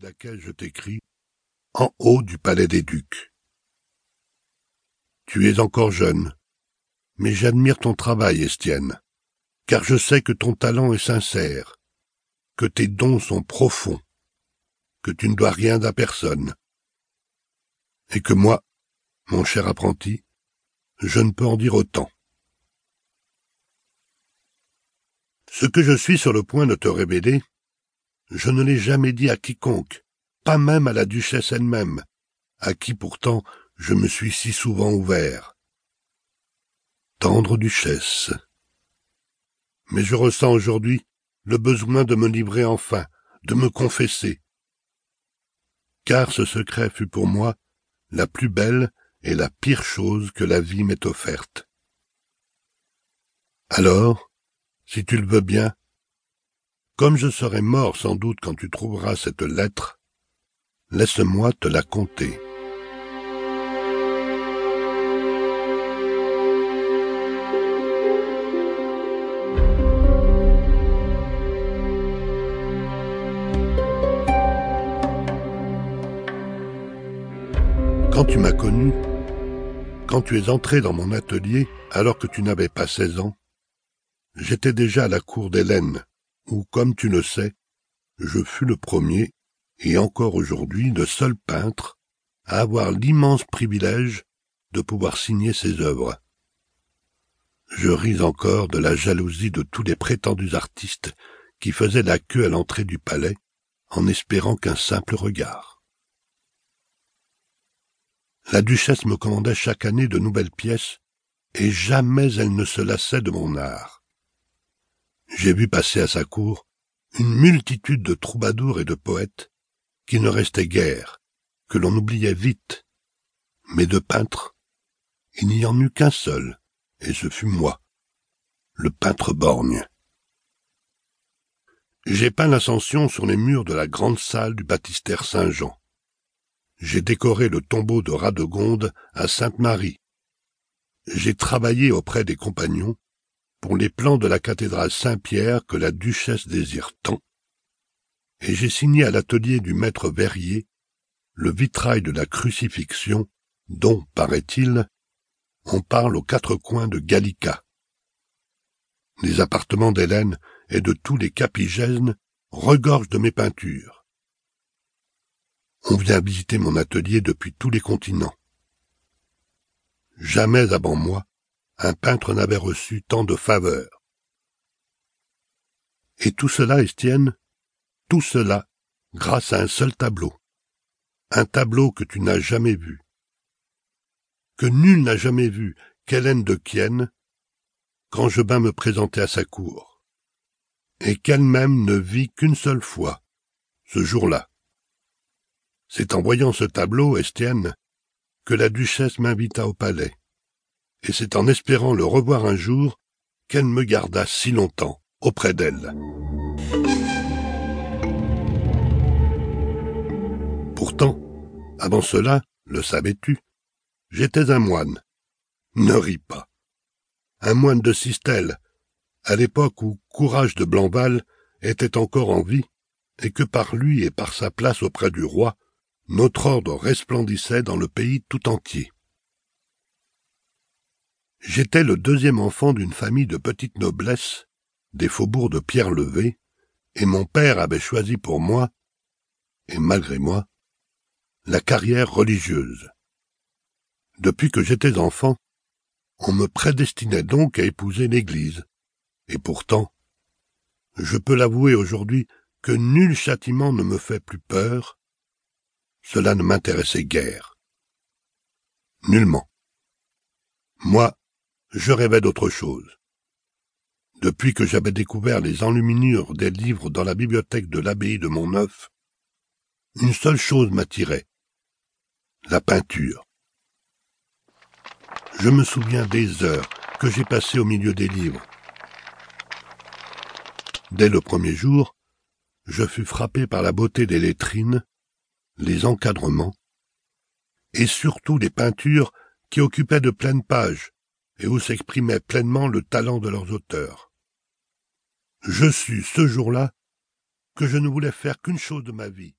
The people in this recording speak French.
laquelle je t'écris, en haut du palais des ducs. Tu es encore jeune, mais j'admire ton travail, Estienne, car je sais que ton talent est sincère, que tes dons sont profonds, que tu ne dois rien à personne, et que moi, mon cher apprenti, je ne peux en dire autant. Ce que je suis sur le point de te révéler, je ne l'ai jamais dit à quiconque, pas même à la duchesse elle-même, à qui pourtant je me suis si souvent ouvert. Tendre duchesse. Mais je ressens aujourd'hui le besoin de me livrer enfin, de me confesser. Car ce secret fut pour moi la plus belle et la pire chose que la vie m'ait offerte. Alors, si tu le veux bien, comme je serai mort sans doute quand tu trouveras cette lettre, laisse-moi te la conter. Quand tu m'as connu, quand tu es entré dans mon atelier alors que tu n'avais pas seize ans, j'étais déjà à la cour d'Hélène, où, comme tu le sais, je fus le premier, et encore aujourd'hui le seul peintre, à avoir l'immense privilège de pouvoir signer ses œuvres. Je ris encore de la jalousie de tous les prétendus artistes qui faisaient la queue à l'entrée du palais en espérant qu'un simple regard. La duchesse me commandait chaque année de nouvelles pièces, et jamais elle ne se lassait de mon art. J'ai vu passer à sa cour une multitude de troubadours et de poètes qui ne restaient guère, que l'on oubliait vite. Mais de peintres, il n'y en eut qu'un seul, et ce fut moi, le peintre borgne. J'ai peint l'ascension sur les murs de la grande salle du baptistère Saint-Jean j'ai décoré le tombeau de Radegonde à Sainte-Marie. J'ai travaillé auprès des compagnons pour les plans de la cathédrale Saint-Pierre que la duchesse désire tant, et j'ai signé à l'atelier du maître Verrier le vitrail de la crucifixion dont, paraît-il, on parle aux quatre coins de Gallica. Les appartements d'Hélène et de tous les capigènes regorgent de mes peintures. On vient visiter mon atelier depuis tous les continents. Jamais avant moi, un peintre n'avait reçu tant de faveurs. Et tout cela, Estienne, tout cela, grâce à un seul tableau. Un tableau que tu n'as jamais vu. Que nul n'a jamais vu qu'Hélène de Quienne, quand je me présenter à sa cour. Et qu'elle-même ne vit qu'une seule fois, ce jour-là. C'est en voyant ce tableau, Estienne, que la duchesse m'invita au palais, et c'est en espérant le revoir un jour qu'elle me garda si longtemps auprès d'elle. Pourtant, avant cela, le savais-tu, j'étais un moine. Ne ris pas. Un moine de Sistelle, à l'époque où Courage de Blancval était encore en vie, et que par lui et par sa place auprès du roi, notre ordre resplendissait dans le pays tout entier. J'étais le deuxième enfant d'une famille de petite noblesse, des faubourgs de Pierre-Levé, et mon père avait choisi pour moi, et malgré moi, la carrière religieuse. Depuis que j'étais enfant, on me prédestinait donc à épouser l'Église, et pourtant, je peux l'avouer aujourd'hui que nul châtiment ne me fait plus peur, cela ne m'intéressait guère. Nullement. Moi, je rêvais d'autre chose. Depuis que j'avais découvert les enluminures des livres dans la bibliothèque de l'abbaye de Montneuf, une seule chose m'attirait. La peinture. Je me souviens des heures que j'ai passées au milieu des livres. Dès le premier jour, je fus frappé par la beauté des lettrines les encadrements, et surtout les peintures qui occupaient de pleines pages et où s'exprimait pleinement le talent de leurs auteurs. Je sus ce jour-là que je ne voulais faire qu'une chose de ma vie,